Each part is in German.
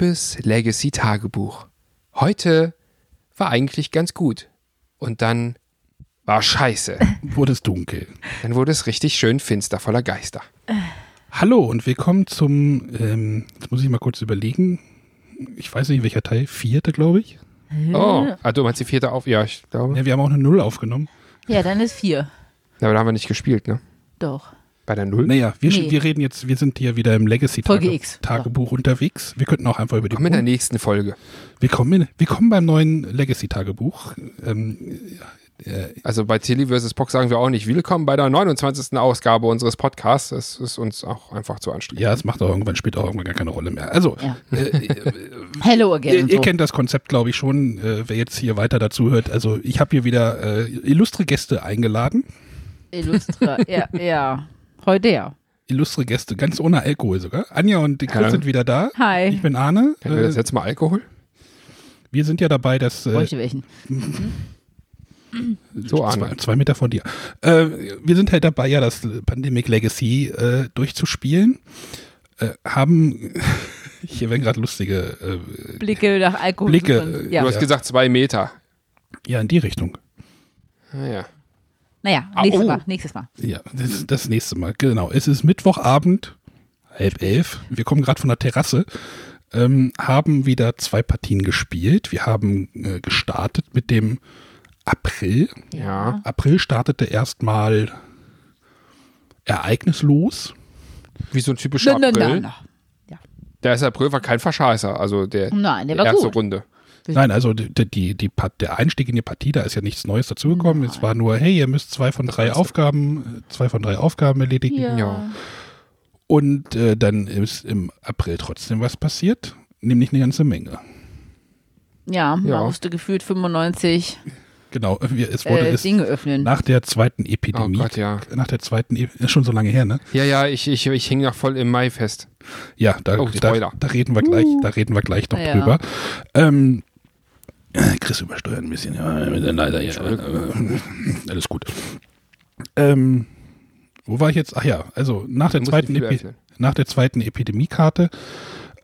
liebes Legacy-Tagebuch. Heute war eigentlich ganz gut. Und dann war scheiße. Wurde es dunkel. Dann wurde es richtig schön finster voller Geister. Hallo und willkommen zum, ähm, jetzt muss ich mal kurz überlegen, ich weiß nicht welcher Teil, vierte glaube ich. Oh, ah, du meinst die vierte auf? Ja, ich glaube. Ja, wir haben auch eine Null aufgenommen. Ja, dann ist vier. Ja, aber da haben wir nicht gespielt, ne? Doch. Bei der Null? Naja, wir, Nee. wir reden jetzt, wir sind hier wieder im Legacy Folge Tage, X. Tagebuch unterwegs. Wir könnten auch einfach über die Komm in der nächsten Folge. Willkommen, in, willkommen beim neuen Legacy Tagebuch. Ähm, Also bei Tilly vs. Pock sagen wir auch nicht willkommen bei der 29. Ausgabe unseres Podcasts. Das ist uns auch einfach zu anstrengend. ja, es macht auch irgendwann, spielt auch irgendwann gar keine Rolle mehr. Also, Ja. äh, Hello again. Ihr, so. kennt das Konzept, glaube ich, schon, äh, wer jetzt hier weiter dazu hört. Also ich habe hier wieder äh, illustre Gäste eingeladen. Illustra. ja, ja. Heute ja. Illustre Gäste, ganz ohne Alkohol sogar. Anja und die Chris sind wieder da. Hi. Ich bin Arne. Kennen wir das Äh, jetzt mal Alkohol? wir sind ja dabei, dass äh, Bräuchte welchen. So, Arne. zwei, zwei Meter von dir. Äh, wir sind halt dabei, ja das Pandemic Legacy äh, durchzuspielen. Äh, haben hier werden gerade lustige äh, Blicke nach Alkohol. Blicke, suchen. Du Ja. hast gesagt zwei Meter. ja in die Richtung. Ah, ja. Naja, Ah, nächstes oh. Mal. Nächstes Mal. Ja, das, das nächste Mal. Genau. Es ist Mittwochabend, halb elf. Wir kommen gerade von der Terrasse. Ähm, haben wieder zwei Partien gespielt. Wir haben äh, gestartet mit dem April. Ja. April startete erstmal ereignislos. Wie so ein typischer Na, na, na, April. na. Der erste April war kein Verscheißer. Also der Nein, der war erste gut. Runde. Nein, also die, die, die, der Einstieg in die Partie, da ist ja nichts Neues dazugekommen. Es war nur, hey, ihr müsst zwei von drei? Aufgaben, zwei von drei Aufgaben erledigen. Ja. Ja. Und äh, dann ist im April trotzdem was passiert, nämlich eine ganze Menge. Ja, man Ja. musste gefühlt 95 Genau, es wurde äh, es Dinge öffnen. nach der zweiten Epidemie, Oh Gott, ja. nach der zweiten, e ist schon so lange her, ne? Ja, ja, ich, ich, ich hing noch voll im Mai fest. Ja, da, Oh, da, da reden wir gleich, da reden wir gleich noch Ja. drüber. Ähm, äh, Chris übersteuert ein bisschen, ja, leider, ja, äh, alles gut. Ähm, wo war ich jetzt? Ach ja, also nach der zweiten, Epi nach der zweiten Epidemiekarte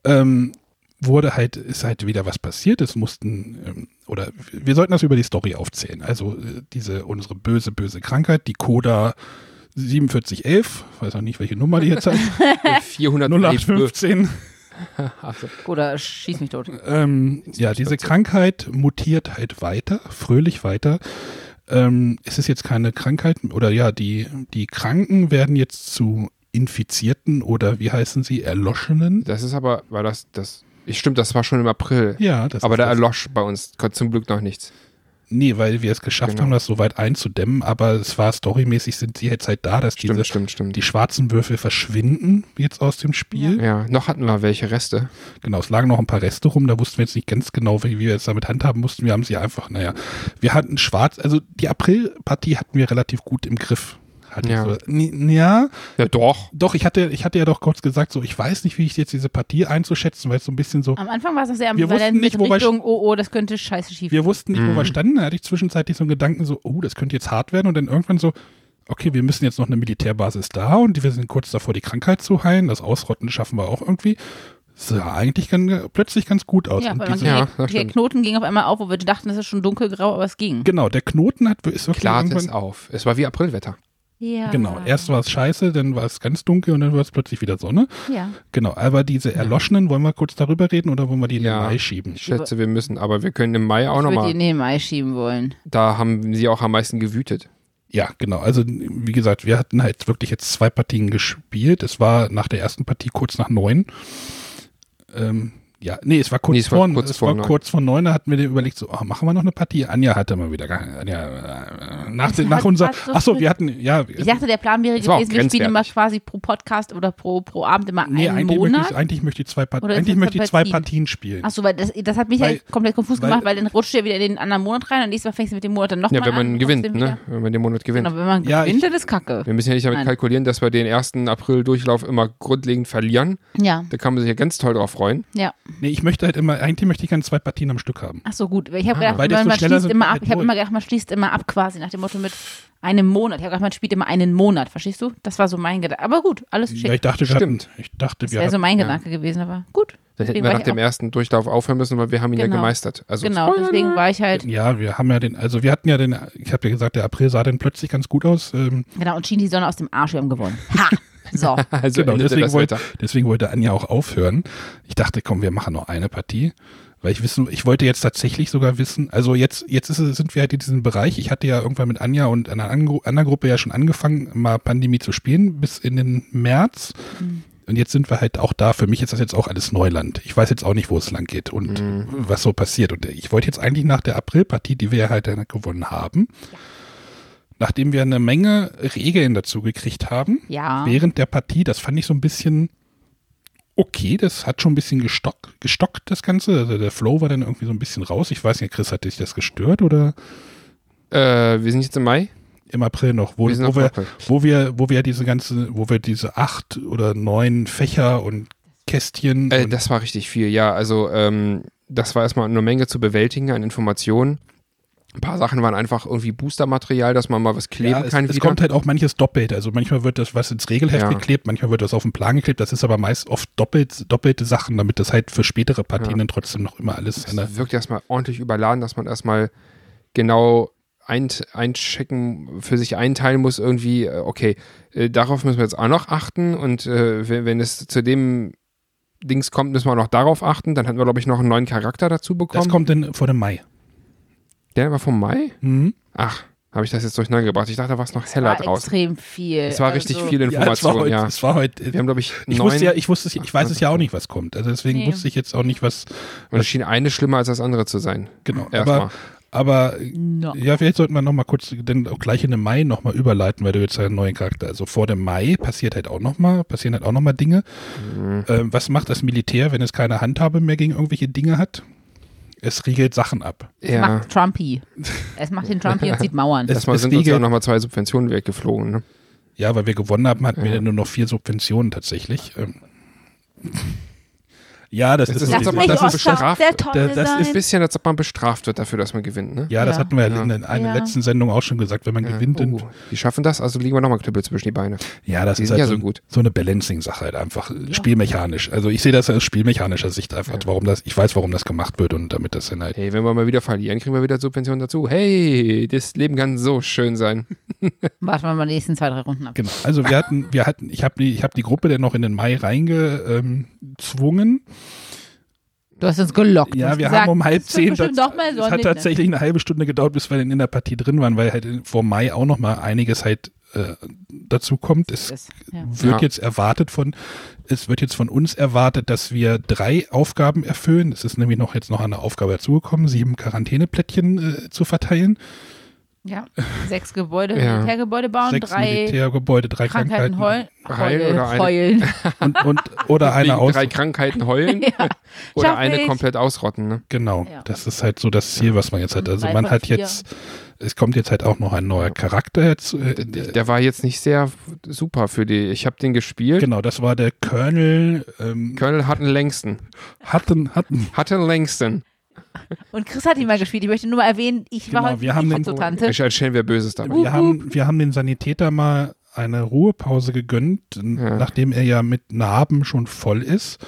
ähm, wurde halt, ist halt wieder was passiert. Es mussten, ähm, oder wir sollten das über die Story aufzählen. Also äh, diese, unsere böse, böse Krankheit, die Coda 4711, weiß auch nicht, welche Nummer die jetzt hat, 400 0815. Oder schieß mich tot. Ähm, ja, diese Krankheit mutiert halt weiter, fröhlich weiter. Ähm, es ist jetzt keine Krankheit, oder ja, die, die Kranken werden jetzt zu Infizierten oder wie heißen sie, Erloschenen. Das ist aber, war das, das, ich stimmt, das war schon im April. Ja, das aber da erlosch bei uns zum Glück noch nichts. Nee, weil wir es geschafft Genau. haben, das so weit einzudämmen, aber es war storymäßig, sind sie jetzt halt da, dass Stimmt, diese, stimmt, stimmt. die schwarzen Würfel verschwinden jetzt aus dem Spiel. ja, noch hatten wir welche Reste. Genau, es lagen noch ein paar Reste rum, da wussten wir jetzt nicht ganz genau, wie wir jetzt damit handhaben mussten. Wir haben sie einfach, naja, wir hatten schwarz, also die April-Partie hatten wir relativ gut im Griff. Hatte Ja. Ich so, ja, Ja, doch. doch, ich hatte, ich hatte ja doch kurz gesagt, so, ich weiß nicht, wie ich jetzt diese Partie einzuschätzen, weil es so ein bisschen so, Am Anfang war es noch sehr wussten nicht, mit wo wir Richtung, oh, oh, das könnte scheiße schief wir wussten nicht, wo Mhm. wir standen, da hatte ich zwischenzeitlich so einen Gedanken, so, oh, das könnte jetzt hart werden und dann irgendwann so, okay, wir müssen jetzt noch eine Militärbasis da und wir sind kurz davor, die Krankheit zu heilen, das Ausrotten schaffen wir auch irgendwie. Sah eigentlich ganz, plötzlich ganz gut aus. Ja, Und diese- Ja, der. Knoten ging auf einmal auf, wo wir dachten, das ist schon dunkelgrau, aber es ging. Genau, der Knoten hat, ist wirklich Klart es irgendwann, auf. Es war wie Aprilwetter. Ja. genau, erst war es scheiße, dann war es ganz dunkel und dann war es plötzlich wieder Sonne. Ja. Genau, aber diese Erloschenen, wollen wir kurz darüber reden oder wollen wir die in Ja. den Mai schieben? Ich schätze, wir müssen, aber wir können im Mai auch Ich würde die nochmal. in den Mai schieben wollen. Da haben sie auch am meisten gewütet. Ja, genau. Also wie gesagt, wir hatten halt wirklich jetzt zwei Partien gespielt. Es war nach der ersten Partie kurz nach neun. Ähm, ja, nee, es war kurz Nee, es war vor, kurz es vor war neun. kurz vor neun, da hatten wir überlegt, so, oh, machen wir noch eine Partie? Anja hatte mal wieder gar Anja, äh, nach, den, nach unser, so ach so, wir hatten, ja, Ich dachte, der Plan wäre war gewesen, wir spielen immer quasi pro Podcast oder pro, pro Abend immer nee, einen eigentlich möchte, Monat. ich, eigentlich möchte ich zwei, Part eigentlich möchte ich zwei Partien? Partien spielen. Achso, weil das, das hat mich Weil- ja komplett konfus weil- gemacht, weil dann rutscht er wieder in den anderen Monat rein und nächstes Mal fängst du mit dem Monat dann nochmal Ja, wenn an. man und gewinnt, ne? Wenn man den Monat gewinnt. Genau, wenn man Ja, gewinnt, ich- dann ist Kacke. Wir müssen ja nicht damit Nein. kalkulieren, dass wir den ersten April-Durchlauf immer grundlegend verlieren. Ja, Da kann man sich ja ganz toll drauf freuen. ja. Nee, ich möchte halt immer, eigentlich möchte ich gerne zwei Partien am Stück haben. Ach so, gut. Ich habe Ah. gedacht, Weil man, man schneller schließt immer wir ab. Ich habe immer gedacht, man schließt immer ab quasi nach dem Motto mit einem Monat. Ich habe gedacht, man spielt immer einen Monat. Verstehst du? Das war so mein Gedanke. Aber gut, alles Ja, schick. ich dachte, wir Stimmt. hatten, ich dachte, Das wir wäre so mein ja. Gedanke gewesen, aber gut. Dann hätten Deswegen wir war nach ich dem ersten Durchlauf aufhören müssen, weil wir haben ihn ja Genau. gemeistert. Also Genau, Spoiler deswegen war ich halt, ja, wir haben ja den, also wir hatten ja den, ich habe ja gesagt, der April sah dann plötzlich ganz gut aus. Ähm, genau, und schien die Sonne aus dem Arsch, wir haben gewonnen. Ha! So. Also genau, deswegen wollte, deswegen wollte Anja auch aufhören. Ich dachte, komm, wir machen noch eine Partie. Weil ich wissen, ich wollte jetzt tatsächlich sogar wissen, also jetzt, jetzt ist, es- sind wir halt in diesem Bereich. Ich hatte ja irgendwann mit Anja und einer anderen Gruppe ja schon angefangen, mal Pandemie zu spielen, bis in den März. Und jetzt sind wir halt auch da. Für mich ist das jetzt auch alles Neuland. Ich weiß jetzt auch nicht, wo es lang geht und was so passiert. Und ich wollte jetzt eigentlich nach der Aprilpartie, die wir ja halt dann gewonnen haben, nachdem wir eine Menge Regeln dazu gekriegt haben, Ja. während der Partie, das fand ich so ein bisschen okay, das hat schon ein bisschen gestockt, gestockt das Ganze. Also der Flow war dann irgendwie so ein bisschen raus. Ich weiß nicht, Chris, hat dich das gestört oder Äh, wir sind jetzt im Mai. im April noch, wo, Wir wo, wir, wo wir, wo wir diese ganze, wo wir diese acht oder neun Fächer und Kästchen Äh, und das war richtig viel, ja. Also ähm, das war erstmal eine Menge zu bewältigen an Informationen. Ein paar Sachen waren einfach irgendwie Boostermaterial, dass man mal was kleben ja, es, kann es wieder. kommt halt auch manches doppelt. Also manchmal wird das was ins Regelheft Ja. geklebt, manchmal wird das auf den Plan geklebt. Das ist aber meist oft doppelt, doppelte Sachen, damit das halt für spätere Partien Ja. dann trotzdem noch immer alles Es wirkt erstmal ordentlich überladen, dass man erstmal genau ein, einchecken, für sich einteilen muss, irgendwie, äh, okay, äh, darauf müssen wir jetzt auch noch achten und äh, wenn, wenn es zu dem Dings kommt, müssen wir auch noch darauf achten. Dann hatten wir, glaube ich, noch einen neuen Charakter dazu Das bekommen. kommt dann vor dem Mai. Der war vom Mai? Mhm. Ach, habe ich das jetzt durcheinander gebracht? Ich dachte, da war es noch heller war draußen. extrem viel. Es war richtig Also, viel Ja, es war Information, heute, ja. es war heute Wir haben, glaube ich, Ich neun. wusste ja, ich wusste, es- ich weiß es ja auch nicht, was kommt. Also deswegen Nee. wusste ich jetzt auch nicht, was und es schien eine schlimmer als das andere zu sein. genau. Erstmal. Aber, aber No. ja, vielleicht sollten wir noch mal kurz, denn auch gleich in den Mai noch mal überleiten, weil du jetzt einen neuen Charakter. Also vor dem Mai passiert halt auch noch mal, passieren halt auch noch mal Dinge. Mhm. Ähm, was macht das Militär, wenn es keine Handhabe mehr gegen irgendwelche Dinge hat? Es riegelt Sachen ab. Es Ja. macht Trumpy. Es macht den Trumpy und zieht Mauern. Es- Erstmal sind uns riegelt- ja nochmal zwei Subventionen weggeflogen. Ne? Ja, weil wir gewonnen haben, hatten wir Ja. dann nur noch vier Subventionen tatsächlich. Ähm, ja, das, Das ist, aber- nicht das ist bestraft. Das ist. Ein bisschen, als ob man bestraft wird dafür, dass man gewinnt. Ne? ja, das Ja. hatten wir Ja. in einer Ja. letzten Sendung auch schon gesagt, wenn man Ja. gewinnt, dann Oh, die schaffen das, also liegen wir nochmal Knüppel zwischen die Beine. Ja, das Die ist halt ja so, so gut. so eine Balancing-Sache halt einfach, spielmechanisch. Also ich sehe das aus spielmechanischer Sicht einfach, warum das, ich weiß, warum das gemacht wird und damit das dann halt, Hey, wenn wir mal wieder verlieren, kriegen wir wieder Subventionen dazu. Hey, das Leben kann so schön sein. Warten wir mal die nächsten zwei, drei Runden ab. genau. Also wir hatten, wir hatten, ich habe die, ich habe die Gruppe dann noch in den Mai reingezwungen. Du hast uns gelockt. Ja, wir gesagt, haben um halb zehn, das, doch mal es hat ne? tatsächlich eine halbe Stunde gedauert, bis wir dann in der Partie drin waren, weil halt vor Mai auch noch mal einiges halt äh, dazu kommt. Es Das- ja. wird Ja. jetzt erwartet von, es wird jetzt von uns erwartet, dass wir drei Aufgaben erfüllen. Es ist nämlich noch jetzt noch eine Aufgabe dazugekommen, sieben Quarantäneplättchen äh, zu verteilen, Ja, sechs Gebäude, Ja. Militärgebäude bauen, sechs drei Militärgebäude, drei Krankheiten Krankheiten, heulen, Heilen heulen, oder eine- heulen. und, und oder eine aus. drei Krankheiten heulen ja. oder Schaff eine ich. komplett ausrotten. Ne? Genau, Ja. das ist halt so das Ziel, was man jetzt hat. Also Drei man hat vier. jetzt, es kommt jetzt halt auch noch ein neuer Charakter jetzt. Äh, Der, der war jetzt nicht sehr super für die. Ich habe den gespielt. genau, das war der Colonel ähm, Colonel längsten. hatten hatten Hat den längsten. Und Chris hat ihn mal gespielt. Ich möchte nur mal erwähnen, ich war Genau, heute wir haben die den- Fototante. Ich erzählen wir Böses dabei. Wir haben, wir haben den Sanitäter mal eine Ruhepause gegönnt, Ja. nachdem er ja mit Narben schon voll ist.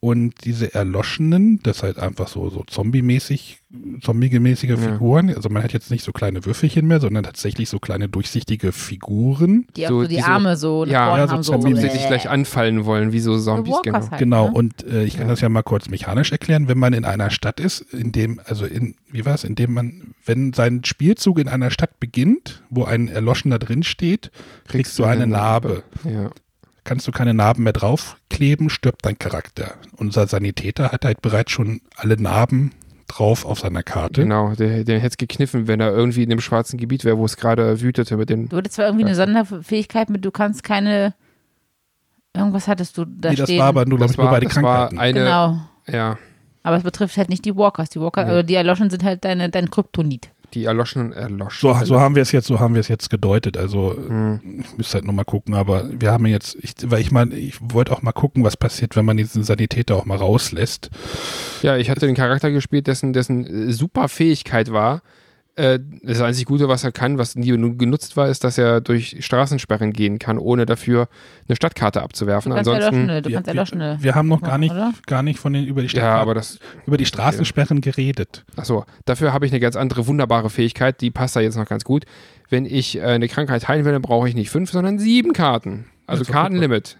Und diese Erloschenen, das halt einfach so, so zombie-mäßig, zombie-mäßige Ja. Figuren, also man hat jetzt nicht so kleine Würfelchen mehr, sondern tatsächlich so kleine durchsichtige Figuren. Die auch So so die diese- Arme so nach Ja, vorne ja, so haben. So, Zombies, Die sich gleich anfallen wollen, wie so Zombies. Genau. halt, Genau, ne? und äh, ich kann Ja. das ja mal kurz mechanisch erklären, wenn man in einer Stadt ist, in dem, also in, wie war es, in dem man, wenn sein Spielzug in einer Stadt beginnt, wo ein Erloschener drin steht, kriegst du eine Narbe. Ja. Kannst du keine Narben mehr draufkleben, stirbt dein Charakter. Unser Sanitäter hat halt bereits schon alle Narben drauf auf seiner Karte. Genau, der, der hätte es gekniffen, wenn er irgendwie in dem schwarzen Gebiet wäre, wo es gerade wütete mit den. Du hattest zwar irgendwie eine Sonderfähigkeit mit, du kannst keine. Irgendwas hattest du da Nee, das stehen. war aber nur, glaube Das ich, nur bei den das war Krankheiten. eine. genau. Ja, Aber es betrifft halt nicht die Walkers. Die Walker, Nee. also die Erloschen sind halt deine, dein Kryptonit. Die erloschenen, erloschen. So, so haben wir es jetzt, so haben wir es jetzt gedeutet. Also Hm. ich müsste halt nochmal gucken, aber wir haben jetzt, ich, weil ich meine, ich wollte auch mal gucken, was passiert, wenn man diesen Sanitäter auch mal rauslässt. Ja, ich hatte den Charakter gespielt, dessen, dessen äh, super Fähigkeit war. Äh, das einzig Gute, was er kann, was nie nu- genutzt war, ist, dass er durch Straßensperren gehen kann, ohne dafür eine Stadtkarte abzuwerfen. Du kannst Ansonsten, du wir, kannst erloschene. wir, wir haben noch gar nicht, oder? gar nicht von den über die, ja, Stadt- aber das, über die Straßensperren geredet. achso, dafür habe ich eine ganz andere wunderbare Fähigkeit, die passt da jetzt noch ganz gut. Wenn ich äh, eine Krankheit heilen will, dann brauche ich nicht fünf, sondern sieben Karten. Also Ja, Kartenlimit.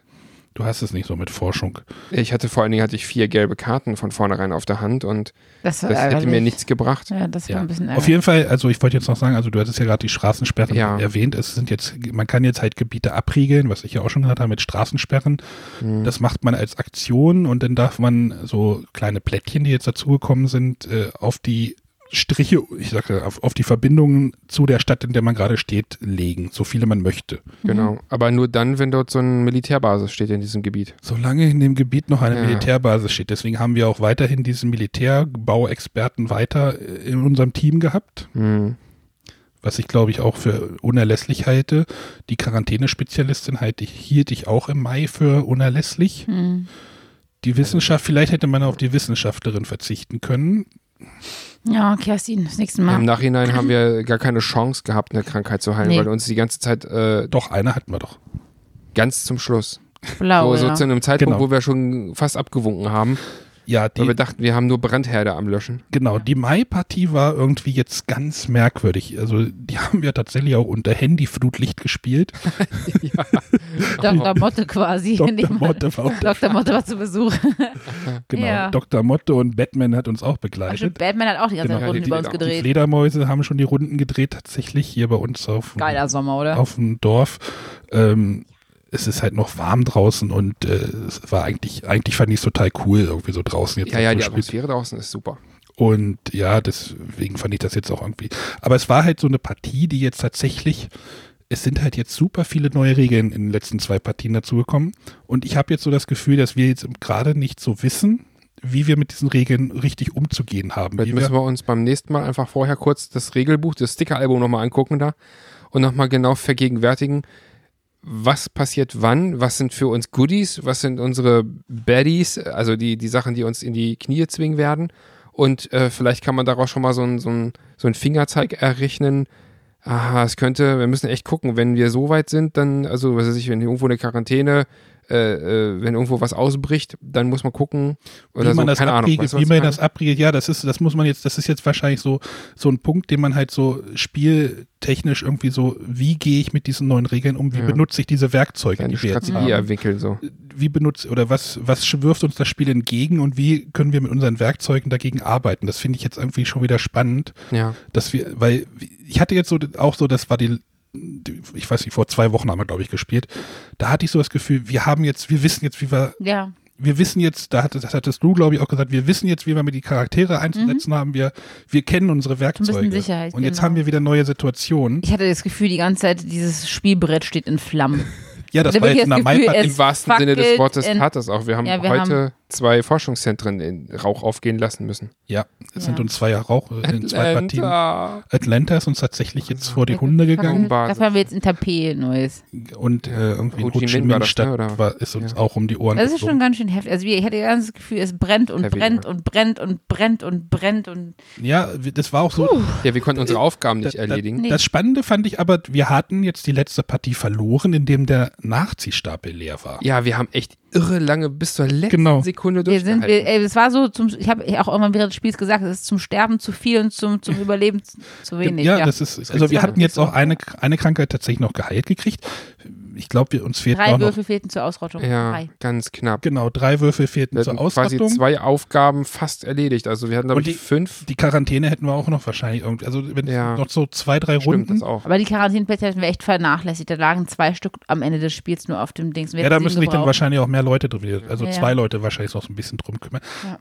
Du hast es nicht so mit Forschung. Ich hatte vor allen Dingen hatte ich vier gelbe Karten von vornherein auf der Hand und Das, das hätte mir ärgerlich. nichts gebracht. Ja, das war Ja. ein bisschen Auf jeden Fall, also ich wollte jetzt noch sagen, also du hattest ja gerade die Straßensperren Ja. erwähnt. Es sind jetzt, man kann jetzt halt Gebiete abriegeln, was ich ja auch schon gesagt habe mit Straßensperren. Hm. Das macht man als Aktion und dann darf man so kleine Plättchen, die jetzt dazugekommen sind, äh, auf die Striche, ich sage auf, auf die Verbindungen zu der Stadt, in der man gerade steht, legen, so viele man möchte. Genau. Aber nur dann, wenn dort so eine Militärbasis steht in diesem Gebiet. Solange in dem Gebiet noch eine Ja. Militärbasis steht. Deswegen haben wir auch weiterhin diesen Militärbauexperten weiter äh, in unserem Team gehabt. Hm. was ich glaube ich auch für unerlässlich halte. Die Quarantänespezialistin halte ich, hielt ich auch im Mai für unerlässlich. Hm. Die Wissenschaft, vielleicht hätte man auf die Wissenschaftlerin verzichten können. Ja, Kerstin, das nächste Im Mal. Nachhinein haben wir gar keine Chance gehabt, eine Krankheit zu heilen, Nee. weil uns die ganze Zeit äh, Doch, eine hatten wir doch. ganz zum Schluss. Blau, so, so ja. zu einem Zeitpunkt, Genau. wo wir schon fast abgewunken haben, Ja, weil die, wir dachten, wir haben nur Brandherde am Löschen. genau, die Mai-Partie war irgendwie jetzt ganz merkwürdig. Also die haben wir tatsächlich auch unter Handyflutlicht gespielt. Dr. Motte quasi. Dr. Motte war Dr. Motte war zu Besuch. Genau, Ja. Dr. Motte und Batman hat uns auch stimmt, begleitet. Batman hat auch die ganze Genau. Runden Ja, die- über uns die- Die gedreht. Fledermäuse haben schon die Runden gedreht, tatsächlich hier bei uns auf, dem- Geiler Sommer, oder? auf dem Dorf. Ähm, es ist halt noch warm draußen und äh, es war eigentlich, eigentlich fand ich es total cool, irgendwie so draußen jetzt Ja, ja, so die spät. Atmosphäre draußen ist super. Und ja, deswegen fand ich das jetzt auch irgendwie. Aber es war halt so eine Partie, die jetzt tatsächlich, es sind halt jetzt super viele neue Regeln in den letzten zwei Partien dazugekommen. Und ich habe jetzt so das Gefühl, dass wir jetzt gerade nicht so wissen, wie wir mit diesen Regeln richtig umzugehen haben. Vielleicht müssen wir, wir uns beim nächsten Mal einfach vorher kurz das Regelbuch, das Sticker-Album nochmal angucken da und nochmal genau vergegenwärtigen, was passiert wann, was sind für uns Goodies, was sind unsere Baddies, also die, die Sachen, die uns in die Knie zwingen werden. Und äh, vielleicht kann man daraus schon mal so einen so ein, so ein Fingerzeig errechnen. Aha, es könnte, wir müssen echt gucken, wenn wir so weit sind, dann, also was weiß ich, wenn irgendwo eine Quarantäne, äh, äh, wenn irgendwo was ausbricht, dann muss man gucken. Oder wie man so, das keine Ahnung. abriegelt, Weißt wie man das abriegelt, ja, das ist, das muss man jetzt, das ist jetzt wahrscheinlich so, so ein Punkt, den man halt so spieltechnisch irgendwie so, wie gehe ich mit diesen neuen Regeln um, wie Ja. benutze ich diese Werkzeuge, eine die wir jetzt Strategie haben. entwickeln, so. wie benutzt oder was, was wirft uns das Spiel entgegen und wie können wir mit unseren Werkzeugen dagegen arbeiten? Das finde ich jetzt irgendwie schon wieder spannend, Ja. dass wir, weil ich hatte jetzt so auch so, das war die, die ich weiß nicht, vor zwei Wochen haben wir, glaube ich, gespielt. Da hatte ich so das Gefühl, wir haben jetzt, wir wissen jetzt, wie wir, Ja. wir wissen jetzt, da hat, das hattest du, glaube ich, auch gesagt, wir wissen jetzt, wie wir mit die Charaktere einzusetzen haben. Wir, wir kennen unsere Werkzeuge. Sicherheit, und jetzt genau. haben wir wieder neue Situationen. Ich hatte das Gefühl, die ganze Zeit, dieses Spielbrett steht in Flammen. Ja, das Da war wirklich jetzt in der das Gefühl, Im wahrsten Sinne des Wortes tat es auch. Wir haben Ja, wir heute zwei Forschungszentren in Rauch aufgehen lassen müssen. Ja, es sind Ja. uns zwei Rauch, äh, in zwei Partien. Atlanta. Ist uns tatsächlich jetzt vor die Hunde gegangen. Das haben wir jetzt in Tapet Neues. und äh, irgendwie in Ho Chi Ho Chi Minh war das, Stadt ne, oder? war, ist uns Ja. auch um die Ohren Das ist geflogen. schon ganz schön heftig. Also wir- ich hatte ganz das Gefühl, es brennt und Heavy, brennt und brennt und brennt und brennt und Ja, das war auch so. Ja, wir konnten unsere Aufgaben nicht da- da- erledigen. Nee. Das Spannende fand ich aber, wir hatten jetzt die letzte Partie verloren, indem der Nachziehstapel leer war. Ja, wir haben echt irre lange bis zur letzten Genau. Sekunde wir sind, durchgehalten. wir, ey, es war so, zum, ich habe auch irgendwann während des Spiels gesagt, es ist zum Sterben zu viel und zum, zum Überleben zu, wenig. ja, Ja, das ist, also wir hatten jetzt auch eine, eine Krankheit tatsächlich noch geheilt gekriegt. Ich glaube, wir- uns fehlt Drei noch, Würfel fehlten zur Ausrottung. ja, Drei. ganz knapp. genau, drei Würfel fehlten Wir zur hatten quasi Ausrottung. zwei Aufgaben fast erledigt. Also wir hatten, glaube ich, fünf. Die Quarantäne hätten wir auch noch wahrscheinlich irgendwie, also wenn Ja. noch so zwei, drei Stimmt, Runden. das auch. Aber die Quarantäneplätze hätten wir echt vernachlässigt. Da lagen zwei Stück am Ende des Spiels nur auf dem Dings. Wir Ja, da müssen sich dann wahrscheinlich auch mehr Leute drin, also Ja, zwei Leute wahrscheinlich noch so ein bisschen drum kümmern. Ja.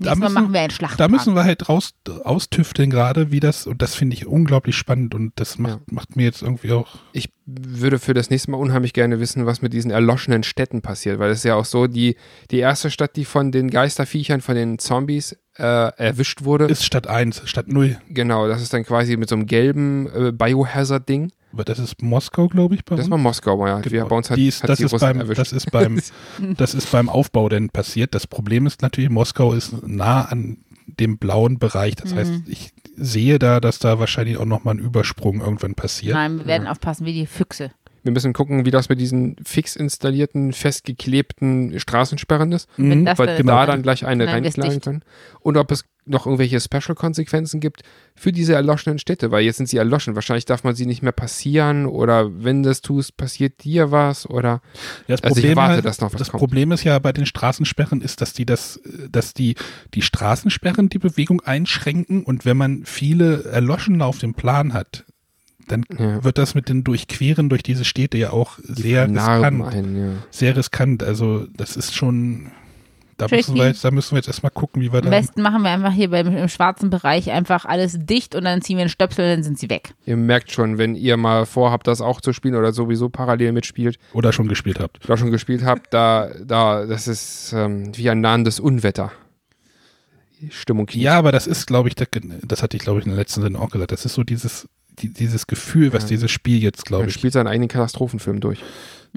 Da müssen, machen wir einen Schlachtplan. da müssen wir halt raus, austüfteln gerade, wie das, und das finde ich unglaublich spannend und das macht, Ja. macht mir jetzt irgendwie auch, Ich würde für das nächste Mal unheimlich gerne wissen, was mit diesen erloschenen Städten passiert, weil es ist ja auch so, die, die erste Stadt, die von den Geisterviechern, von den Zombies äh, erwischt wurde. Ist statt 1, statt 0. genau, das ist dann quasi mit so einem gelben äh, Biohazard-Ding. Aber das ist Moskau, glaube ich, bei Das uns. war Moskau, ja. Wir, Genau. bei uns hat, die ist, hat das, ist beim, erwischt. das, ist beim, das ist beim Aufbau denn passiert. Das Problem ist natürlich, Moskau ist nah an dem blauen Bereich. Das heißt, ich sehe da, dass da wahrscheinlich auch nochmal ein Übersprung irgendwann passiert. Nein, wir werden aufpassen wie die Füchse. Wir müssen gucken, wie das mit diesen fix installierten, festgeklebten Straßensperren ist. Das weil dann- da dann gleich eine reinklagen können. Und ob es noch irgendwelche Special-Konsequenzen gibt für diese erloschenen Städte, weil jetzt sind sie erloschen. Wahrscheinlich darf man sie nicht mehr passieren oder wenn du das tust, passiert dir was oder Ja, Das Also ich Problem, erwarte, halt, dass noch was das kommt. Problem ist ja bei den Straßensperren ist, dass die das, dass die, die Straßensperren die Bewegung einschränken und wenn man viele Erloschene auf dem Plan hat, dann Ja. wird das mit den Durchqueren durch diese Städte ja auch sehr Narben riskant. ein. Ja. Sehr riskant. Also das ist schon, da müssen wir jetzt, da müssen wir jetzt erstmal gucken, wie wir Am da. besten machen wir einfach hier beim, im schwarzen Bereich einfach alles dicht und dann ziehen wir einen Stöpsel und dann sind sie weg. Ihr merkt schon, wenn ihr mal vorhabt, das auch zu spielen oder sowieso parallel mitspielt, Oder schon gespielt habt. oder schon gespielt habt, da, da, das ist ähm, wie ein nahendes Unwetter. Die Stimmung kippt. Ja, aber das ist, glaube ich, das, das hatte ich, glaube ich, in der letzten Sendung auch gesagt. Das ist so dieses, die, dieses Gefühl, was Ja. dieses Spiel jetzt, glaube Man ich, spielt seinen eigenen Katastrophenfilm durch.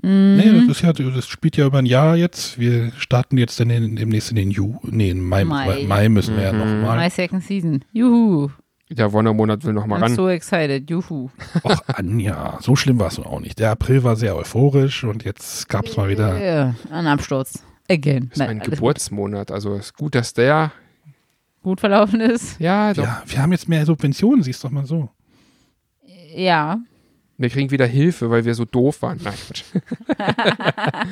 Nee, Mhm. das ist ja, das spielt ja über ein Jahr jetzt. Wir starten jetzt dann in, demnächst in den Ju, nee, in Mai, Mai. Mai. Mai müssen wir ja Mhm. nochmal. My second season. Juhu. Der Wonnermonat will noch mal I'm ran. so excited. Juhu. Ach, Anja, so schlimm war es nun auch nicht. Der April war sehr euphorisch und jetzt gab es mal wieder. Ja, ein Absturz. Again. ist Nein, ein Geburtsmonat, also ist gut, dass der, gut verlaufen ist. ja, doch, Ja, wir haben jetzt mehr Subventionen, siehst doch mal so. Ja. wir kriegen wieder Hilfe, weil wir so doof waren. Nein.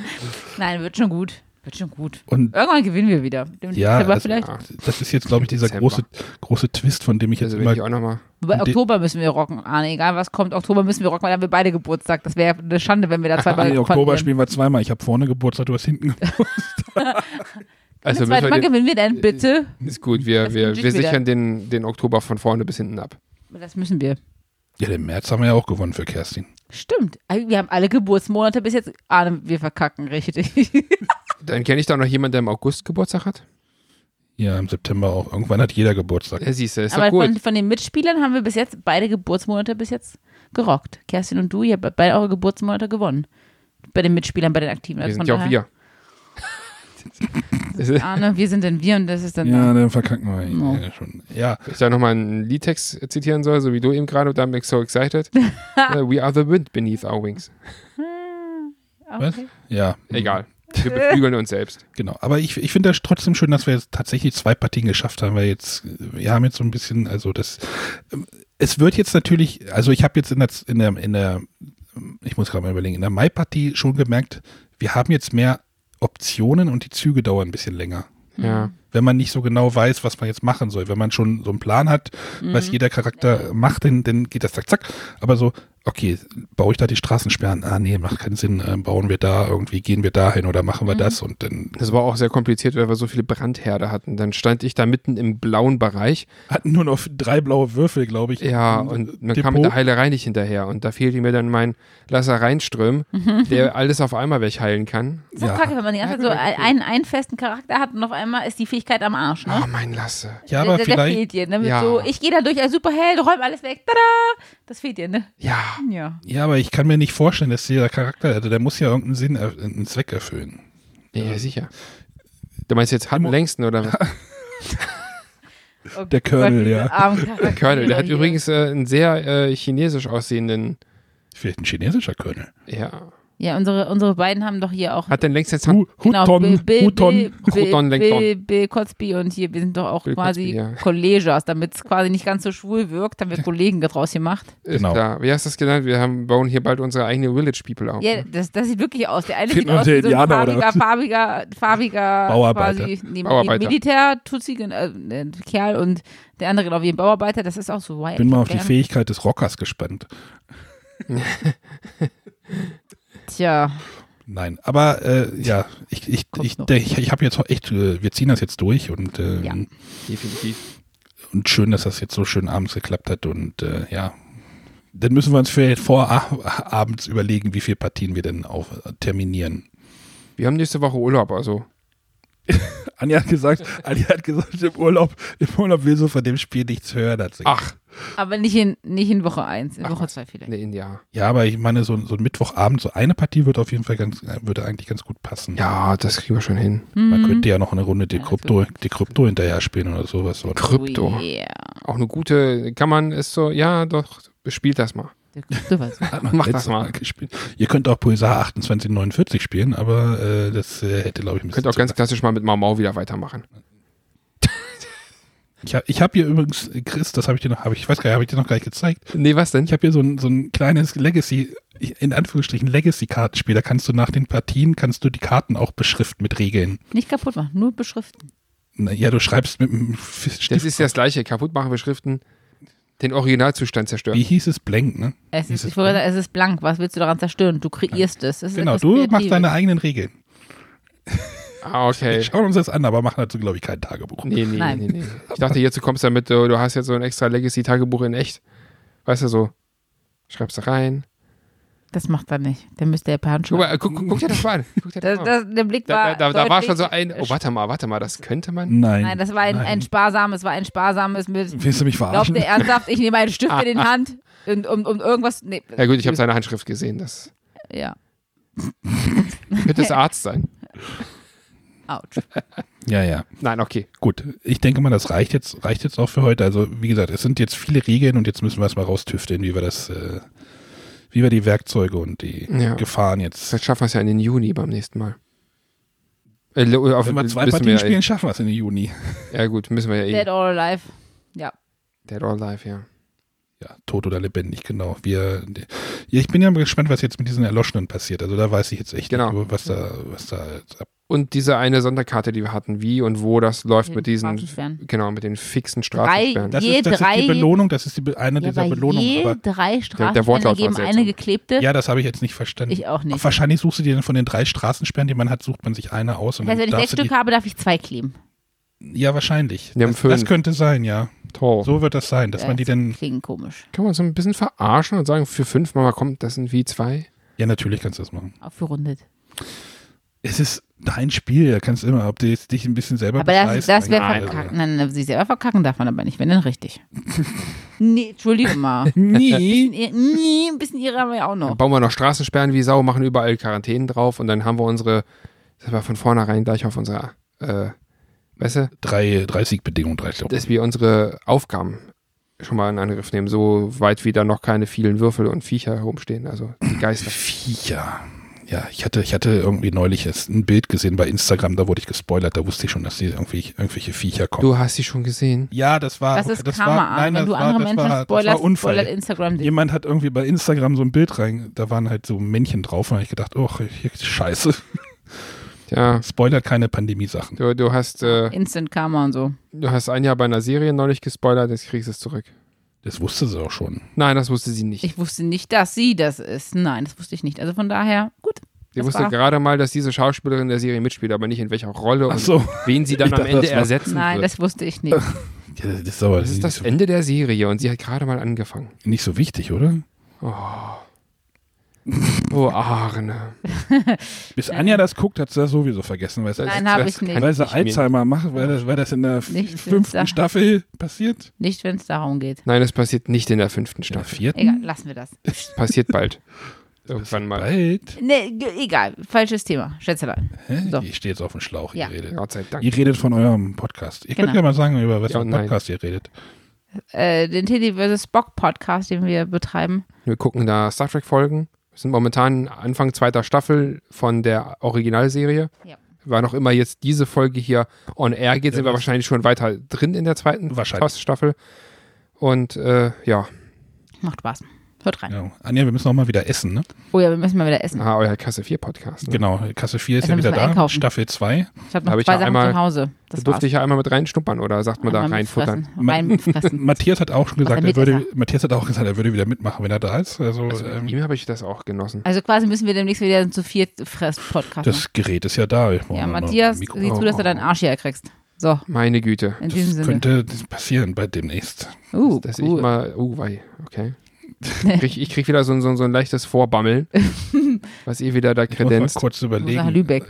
Nein, wird schon gut. Wird schon gut. Und Irgendwann gewinnen wir wieder. Im ja, Dezember das, das ist jetzt, glaube ich, dieser Dezember. große, große Twist, von dem ich jetzt Also immer ich auch noch mal, Wobei Oktober müssen wir rocken, Arne. Egal was kommt, Oktober müssen wir rocken, weil dann haben wir beide Geburtstag. Das wäre eine Schande, wenn wir da zweimal Nee, Oktober verlieren. spielen wir zweimal. Ich habe vorne Geburtstag, du hast hinten Geburtstag. also das zweite wir Mal den, gewinnen wir denn, bitte. ist gut, wir, Das wir, wir sichern den, den Oktober von vorne bis hinten ab. Das müssen wir. Ja, den März haben wir ja auch gewonnen für Kerstin. Stimmt. Also Wir haben alle Geburtsmonate bis jetzt. Arne, wir verkacken richtig. Dann kenne ich da noch jemanden, der im August Geburtstag hat. Ja, im September auch. Irgendwann hat jeder Geburtstag. Ja, siehst du, ist doch Aber gut. von, von den Mitspielern haben wir bis jetzt beide Geburtsmonate bis jetzt gerockt. Kerstin und du, ihr habt beide eure Geburtsmonate gewonnen. Bei den Mitspielern, bei den Aktiven. Wir Also sind von ja auch wir. Das ist- Arne, wir sind denn wir und das ist dann. Ja, dann verkacken wir ihn. No. Ja, schon. Ja, Wenn ich da nochmal einen Liedtext zitieren soll, so wie du eben gerade, bin ich so excited. Uh, We are the wind beneath our wings. was? Okay. Ja. Egal. Wir beflügeln uns selbst. Genau, aber ich, ich finde das trotzdem schön, dass wir jetzt tatsächlich zwei Partien geschafft haben, weil jetzt, wir haben jetzt so ein bisschen, also das, ähm, es wird jetzt natürlich, also ich habe jetzt in der, in der, in der, ich muss gerade mal überlegen, in der Mai-Partie schon gemerkt, wir haben jetzt mehr Optionen und die Züge dauern ein bisschen länger. Ja. Wenn man nicht so genau weiß, was man jetzt machen soll. Wenn man schon so einen Plan hat, was jeder Charakter macht, dann, dann geht das zack, zack. Aber so, okay, baue ich da die Straßensperren? Ah, nee, macht keinen Sinn. Äh, bauen wir da irgendwie, gehen wir dahin oder machen wir das? Und dann Das war auch sehr kompliziert, weil wir so viele Brandherde hatten. Dann stand ich da mitten im blauen Bereich. hatten nur noch drei blaue Würfel, glaube ich. Ja, und man Depot. kam mit der Heilerei nicht hinterher. Und da fehlte mir dann mein Lassereinström, der alles auf einmal wegheilen kann. So Ja. kacke, wenn man die ganze Zeit so einen, einen festen Charakter hat und auf einmal ist die Fähigkeit am Arsch, ne? Oh, mein Lasse. Ja, aber der, der vielleicht, fehlt dir, ne? Ja. so, ich gehe da durch als Superheld, räum alles weg, tada! Das fehlt dir, ne? Ja. Ja. ja, aber ich kann mir nicht vorstellen, dass dieser Charakter, also der muss ja irgendeinen Sinn, einen Zweck erfüllen. Ja, sicher. Du meinst jetzt Harten längsten oder was? Oh Der Colonel, ja. Charaktere Colonel, der hat übrigens äh, einen sehr äh, chinesisch aussehenden, Vielleicht ein chinesischer Colonel. ja. Ja, unsere, unsere beiden haben doch hier auch. Hat denn längst jetzt Hu, Genau, Huton, Bill, Bill, Huton. Bill, Bill, Huton. Bill, Bill Cosby und hier, wir sind doch auch Bill quasi Cosby, ja. Collegias, damit es quasi nicht ganz so schwul wirkt, haben wir Kollegen draus gemacht. Ist Genau. klar. Wie hast du das genannt? Wir haben, bauen hier bald unsere eigene Village People auf. Ja, das, das sieht wirklich aus. Der eine Finden sieht aus wie so ein farbiger, farbiger, farbiger Bauarbeiter. quasi nee, Bauarbeiter. Militär-Tutsi, äh, äh, Kerl und der andere genau wie ein Bauarbeiter. Das ist auch so wild. Bin mal auf die. Fähigkeit des Rockers gespannt. Tja, Nein, aber äh, ja, ich, ich, ich, ich, ich habe jetzt echt, äh, wir ziehen das jetzt durch und, äh, Ja. Definitiv. und schön, dass das jetzt so schön abends geklappt hat und äh, ja, dann müssen wir uns vielleicht vor abends überlegen, wie viele Partien wir denn auf äh, terminieren. Wir haben nächste Woche Urlaub, also Anja hat gesagt, Anja hat gesagt, im Urlaub, im Urlaub will so von dem Spiel nichts hören. Hat sie Ach, Aber nicht in, nicht in Woche 1, in Ach Woche was. 2 vielleicht. nee, ja. Ja, aber ich meine, so, so ein Mittwochabend, so eine Partie würde auf jeden Fall ganz, würde eigentlich ganz gut passen. Ja, das kriegen wir schon hin. Man Mhm. könnte ja noch eine Runde Ja, Dekrypto, Dekrypto hinterher spielen oder sowas. Oder? Krypto. Oh yeah. Auch eine gute, kann man, ist so, ja, doch, spielt das mal. Der Krypto war so. Mach das mal. gespielt. Ihr könnt auch Pulsar 2849 spielen, aber äh, das äh, hätte, glaube ich, ein bisschen Könnt auch ganz klassisch mal mit Mau Mau wieder weitermachen. Ich habe ich hab hier übrigens, Chris, das habe ich dir noch, hab ich, ich weiß gar nicht, habe ich dir noch gar nicht gezeigt. Nee, was denn? Ich habe hier so ein, so ein kleines Legacy, in Anführungsstrichen Legacy-Kartenspiel. Da kannst du nach den Partien, kannst du die Karten auch beschriften mit Regeln. Nicht kaputt machen, nur beschriften. Na, Ja, du schreibst mit einem Stift. Das ist ja das gleiche. Kaputt machen, beschriften, den Originalzustand zerstören. Wie hieß es? Blank, ne? Es ist, es ich wollte sagen, es ist blank. Was willst du daran zerstören? Du kreierst es. es Genau, du machst Kreatives. deine eigenen Regeln. Ah, okay. Schauen uns das an, aber machen dazu, glaube ich, kein Tagebuch. Nee, nee, Nein. nee, nee. Ich dachte, jetzt du kommst damit, du, du hast jetzt so ein extra Legacy-Tagebuch in echt. Weißt du so, schreibst du rein. Das macht er nicht. Der müsste ja per Hand Guck, mal, guck, guck, dir das mal an. Guck dir das Das, mal der Blick Da, war. da, da, da war schon so ein, oh, warte mal, warte mal, das könnte man. Nein. Nein, das war ein, Nein. ein sparsames, war ein sparsames mit. Willst du mich Glaubt verarschen? ihr ernsthaft, ich nehme einen Stift in die Hand und um, um irgendwas. Nee. Ja gut, ich habe seine Handschrift gesehen. Das Ja. könnte es Arzt sein. Autsch. Ja, ja. Nein, okay. Gut, ich denke mal, das reicht jetzt, reicht jetzt auch für heute. Also, wie gesagt, es sind jetzt viele Regeln und jetzt müssen wir erstmal raustüfteln, wie wir das, äh, wie wir die Werkzeuge und die Ja. Gefahren jetzt. Vielleicht schaffen wir es ja in den Juni beim nächsten Mal. Äh, auf, Wenn wir zwei Partien wir, ja, spielen, schaffen wir es in den Juni. Ja gut, müssen wir ja eh. Dead or Alive. Ja. Dead or Alive, ja. Ja, tot oder lebendig, genau. Wir, ich bin ja mal gespannt, was jetzt mit diesen Erloschenen passiert. Also da weiß ich jetzt echt Genau. nicht, was da, was da jetzt ab. Und diese eine Sonderkarte, die wir hatten, wie und wo das läuft Den mit diesen, Straßensperren. genau, mit den fixen Drei, Straßensperren. Das, Je ist, das ist drei- die Belohnung, das ist die, eine Ja, dieser bei Belohnungen. je Aber, drei der Straßensperren war geben seltsam. eine geklebte. ja, das habe ich jetzt nicht verstanden. Ich auch nicht. Wahrscheinlich suchst du dir dann von den drei Straßensperren, die man hat, sucht man sich eine aus. Und Das heißt, wenn ich sechs Stück habe, darf ich zwei kleben. die, ja, wahrscheinlich. Wir haben Das, fünf. das könnte sein, ja. Toll. So wird das sein, dass man die dann. Klingt komisch. Kann man so ein bisschen verarschen und sagen, für fünf Mal kommt, das sind wie zwei? Ja, natürlich kannst du das machen. Aufgerundet. Es ist dein Spiel, da kannst du immer, ob du jetzt dich ein bisschen selber Aber das, das wäre verkacken. Nein, nein, sie selber verkacken darf man aber nicht, wenn dann richtig. nee, Entschuldige mal. Nie. Nee, ein bisschen ihre haben wir ja auch Dann noch. bauen wir noch Straßensperren wie Sau, machen überall Quarantänen drauf und dann haben wir unsere, das war von vornherein gleich auf unserer, äh, weißt du, Drei, drei Siegbedingungen, drei Stück. dass wir unsere Aufgaben schon mal in Angriff nehmen, so weit wie da noch keine vielen Würfel und Viecher herumstehen, also die Geister. Viecher. Ja, ich hatte, ich hatte irgendwie neulich erst ein Bild gesehen bei Instagram, da wurde ich gespoilert, da wusste ich schon, dass die irgendwie irgendwelche Viecher kommen. Du hast sie schon gesehen? Ja, das war, Das ist das Karma. war, nein, wenn das du war, andere das Menschen war, das spoilerst, war Unfall. spoilert Instagram dich. Jemand hat irgendwie bei Instagram so ein Bild rein, da waren halt so Männchen drauf und ich gedacht, oh, hier, scheiße. Ja, Spoilert keine Pandemie-Sachen. du, du hast, äh, Instant Karma und so. du hast ein Jahr bei einer Serie neulich gespoilert, jetzt kriegst du es zurück. Das wusste sie auch schon. Nein, das wusste sie nicht. Ich wusste nicht, dass sie das ist. Nein, das wusste ich nicht. Also von daher, gut. sie wusste war- gerade mal, dass diese Schauspielerin der Serie mitspielt, aber nicht in welcher Rolle Ach und so. wen sie dann am dachte, Ende ersetzen Nein, wird. das wusste ich nicht. Ja, das ist aber Das ist das so, Ende der Serie und sie hat gerade mal angefangen. nicht so wichtig, oder? Oh, Arne. Bis Anja das guckt, hat sie das sowieso vergessen, weil sie, Nein, habe ich nicht. weil sie ich Alzheimer macht, weil das, weil das in der Nicht, fünften Staffel passiert. Nicht, wenn es darum geht. Nein, das passiert nicht in der fünften In der Staffel. vierten? Egal, lassen wir das. Passiert bald. Irgendwann mal. Bald. Nee, egal. Falsches Thema. Schätzelein. Hä? So. Ich stehe jetzt auf dem Schlauch, Ja. ihr redet. Gott sei Dank. Ihr redet von eurem Podcast. Könnt Genau. ja mal sagen, über was Ja für einen. Podcast ihr redet. Äh, den Teddy vs. Spock Podcast, den wir betreiben. Wir gucken da Star Trek Folgen. Wir sind momentan Anfang zweiter Staffel von der Originalserie. Ja. War noch immer jetzt diese Folge hier on air geht, Ja, sind wir wahrscheinlich schon weiter drin in der zweiten Wahrscheinlich. Staffel. Und äh, ja, Macht Spaß. Hört rein. Ja. Anja, wir müssen auch mal wieder essen, ne? Oh ja, wir müssen mal wieder essen. aha, euer Kasse 4 Podcast. Ne? Genau, Kasse 4 ist Also ja wieder da. einkaufen. Staffel 2. Ich habe noch Hab ich zwei ja Sachen einmal- zu Hause. Da Das durfte war's. ich ja einmal mit reinschnuppern oder sagt man da Einmal reinfuttern? mitfressen. Reinfressen. Matthias hat auch schon gesagt, er würde, Matthias hat auch gesagt, er würde wieder mitmachen, wenn er da ist. Also, Also, ähm, mit ihm habe ich das auch genossen. Also quasi müssen wir demnächst wieder zu viert Fress-Podcast machen. das Gerät ist ja da. Ich Ja, Matthias, sieh zu, dass du deinen Arsch hier kriegst. So, Meine Güte. in diesem Das Sinne. könnte passieren bei demnächst. uh, Dass ich cool. mal, oh, wei, okay. Ich krieg, ich krieg wieder so, ein- so, so ein leichtes Vorbammeln, was ihr wieder da Ich muss mal kredenzt. kurz Ich muss nach überlegen. Lübeck.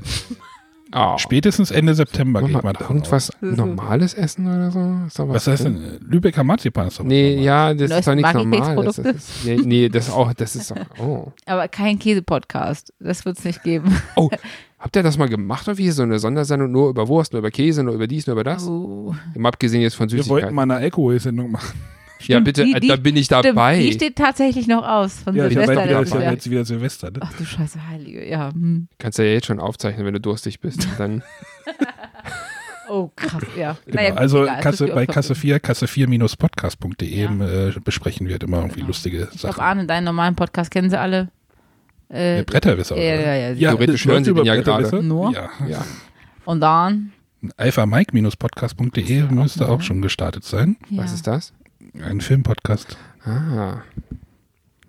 Oh. Spätestens Ende September geht mal davon irgendwas Das ist- normales essen oder so? Ist doch Was heißt denn? Lübecker Marzipan ist doch was Nee, Normales. ja, das ist doch nichts Normales. Das ist, nee, nee, das auch, das ist doch, oh. Aber kein Käse-Podcast. Das wird es nicht geben. Oh, habt ihr das mal gemacht oder wie? So eine Sondersendung nur über Wurst, nur über Käse, nur über dies, nur über das? Oh. Im Abgesehen jetzt von Wir wollten Süßigkeiten. mal eine Alkoholsendung machen. Ja, Stimmt, bitte, die- äh, die- da bin ich Stimmt, dabei. die steht tatsächlich noch aus von Ja, ich Silvester. weiß, wieder, ist ja jetzt wieder Silvester. Ne? Ach du Scheiße, Heilige. Ja. Hm. Kannst du ja jetzt schon aufzeichnen, wenn du durstig bist. Dann, Oh, krass, ja. Genau. Naja, gut, also egal, Kasse, bei Kasse 4, Kasse 4-podcast.de Ja. äh, besprechen wir halt immer irgendwie Genau. lustige Ich glaube, Sachen. Arne, deinen normalen Podcast kennen sie alle. Äh, Ja, Bretterwisser. ja, oder? ja, ja, ja, Theoretisch hören Sie den ja über gerade. Nur? Ja. ja. und dann, alphamike-podcast.de müsste auch schon gestartet sein. ja. Was ist das? Ein Filmpodcast. Ah.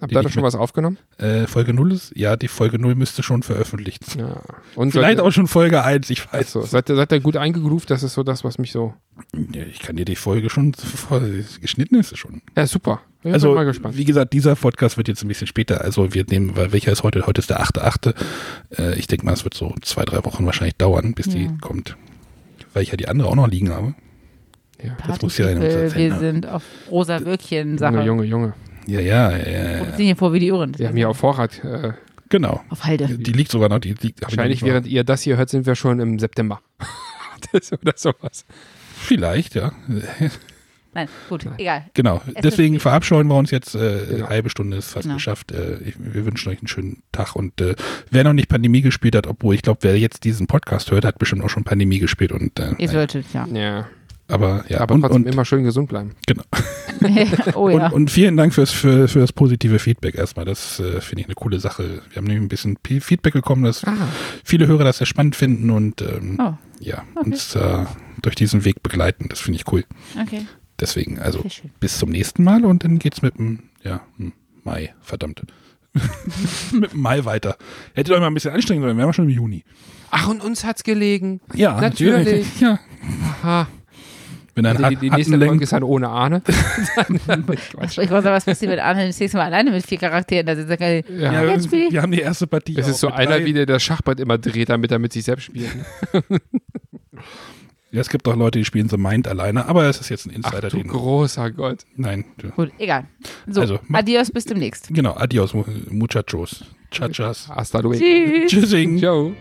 Habt Die ihr da schon was aufgenommen? Äh, Folge 0 ist, ja, die Folge 0 müsste schon veröffentlicht sein. Ja. Und Vielleicht seid, auch schon Folge 1, ich weiß. so, seid, ihr, seid ihr gut eingegroovt? Das ist so das, was mich so. Ja, ich kann dir die Folge schon geschnitten ist sie schon. Ja, super. Ich also, bin mal gespannt. wie gesagt, dieser Podcast wird jetzt ein bisschen später. Also, wir nehmen, weil welcher ist heute? Heute ist der 8.8. Äh, ich denke mal, es wird so zwei, drei Wochen wahrscheinlich dauern, bis die Ja. kommt. Weil ich ja die andere auch noch liegen habe. Ja. Das muss ja in unser Partypeople, wir sind auf rosa Würkchen-Sache. Junge, Junge, Junge. Ja, ja, ja, ja, ja. Produzieren hier vor wie die Irren. Wir haben hier auf Vorrat. Äh, Genau. Auf Halde. Die liegt sogar noch. Die liegt, wahrscheinlich, während ihr das hier hört, sind wir schon im September. das, oder sowas. Vielleicht, ja. Nein, gut, egal. Genau. Es Deswegen verabscheuen wir uns jetzt. Äh, Genau. Halbe Stunde ist fast Genau. geschafft. Äh, ich, wir wünschen euch einen schönen Tag. Und äh, wer noch nicht Pandemie gespielt hat, obwohl ich glaube, wer jetzt diesen Podcast hört, hat bestimmt auch schon Pandemie gespielt. Und, äh, Ihr solltet, ja. Ja. Aber ja, Aber und, trotzdem und, immer schön gesund bleiben. genau. oh ja. Und, und vielen Dank fürs, für, für das positive Feedback erstmal. Das äh, finde ich eine coole Sache. Wir haben nämlich ein bisschen Feedback bekommen, dass Ah. viele Hörer das sehr spannend finden und ähm, oh, ja, Okay. uns äh, durch diesen Weg begleiten. Das finde ich cool. okay. Deswegen, also bis zum nächsten Mal und dann geht's mit dem, ja, hm, Mai, verdammt. mit dem Mai weiter. Hättet euch mal ein bisschen anstrengen sollen, wären wir schon im Juni. Ach, und uns hat's gelegen. Ja, Natürlich. Ja. Aha. Wenn ein Also die, die nächste Folge ist dann ohne Ahne. Ich wollte sagen, was passiert mit Arne das nächste Mal alleine mit vier Charakteren? Da sitzt er geil. Ja. ja, Jetzt ich- wir haben die erste Partie. Das ist so einer, drei. wie der das Schachbrett immer dreht, damit er mit sich selbst spielt. ne? Ja, es gibt auch Leute, die spielen The Mind alleine, aber es ist jetzt ein Ach Insider. du den, großer Gott. nein, du- Gut, egal. So, Also, adios, bis demnächst. genau, adios, mu- muchachos. Chachas. Hasta luego. Tschüss. Tschüssing. Ciao.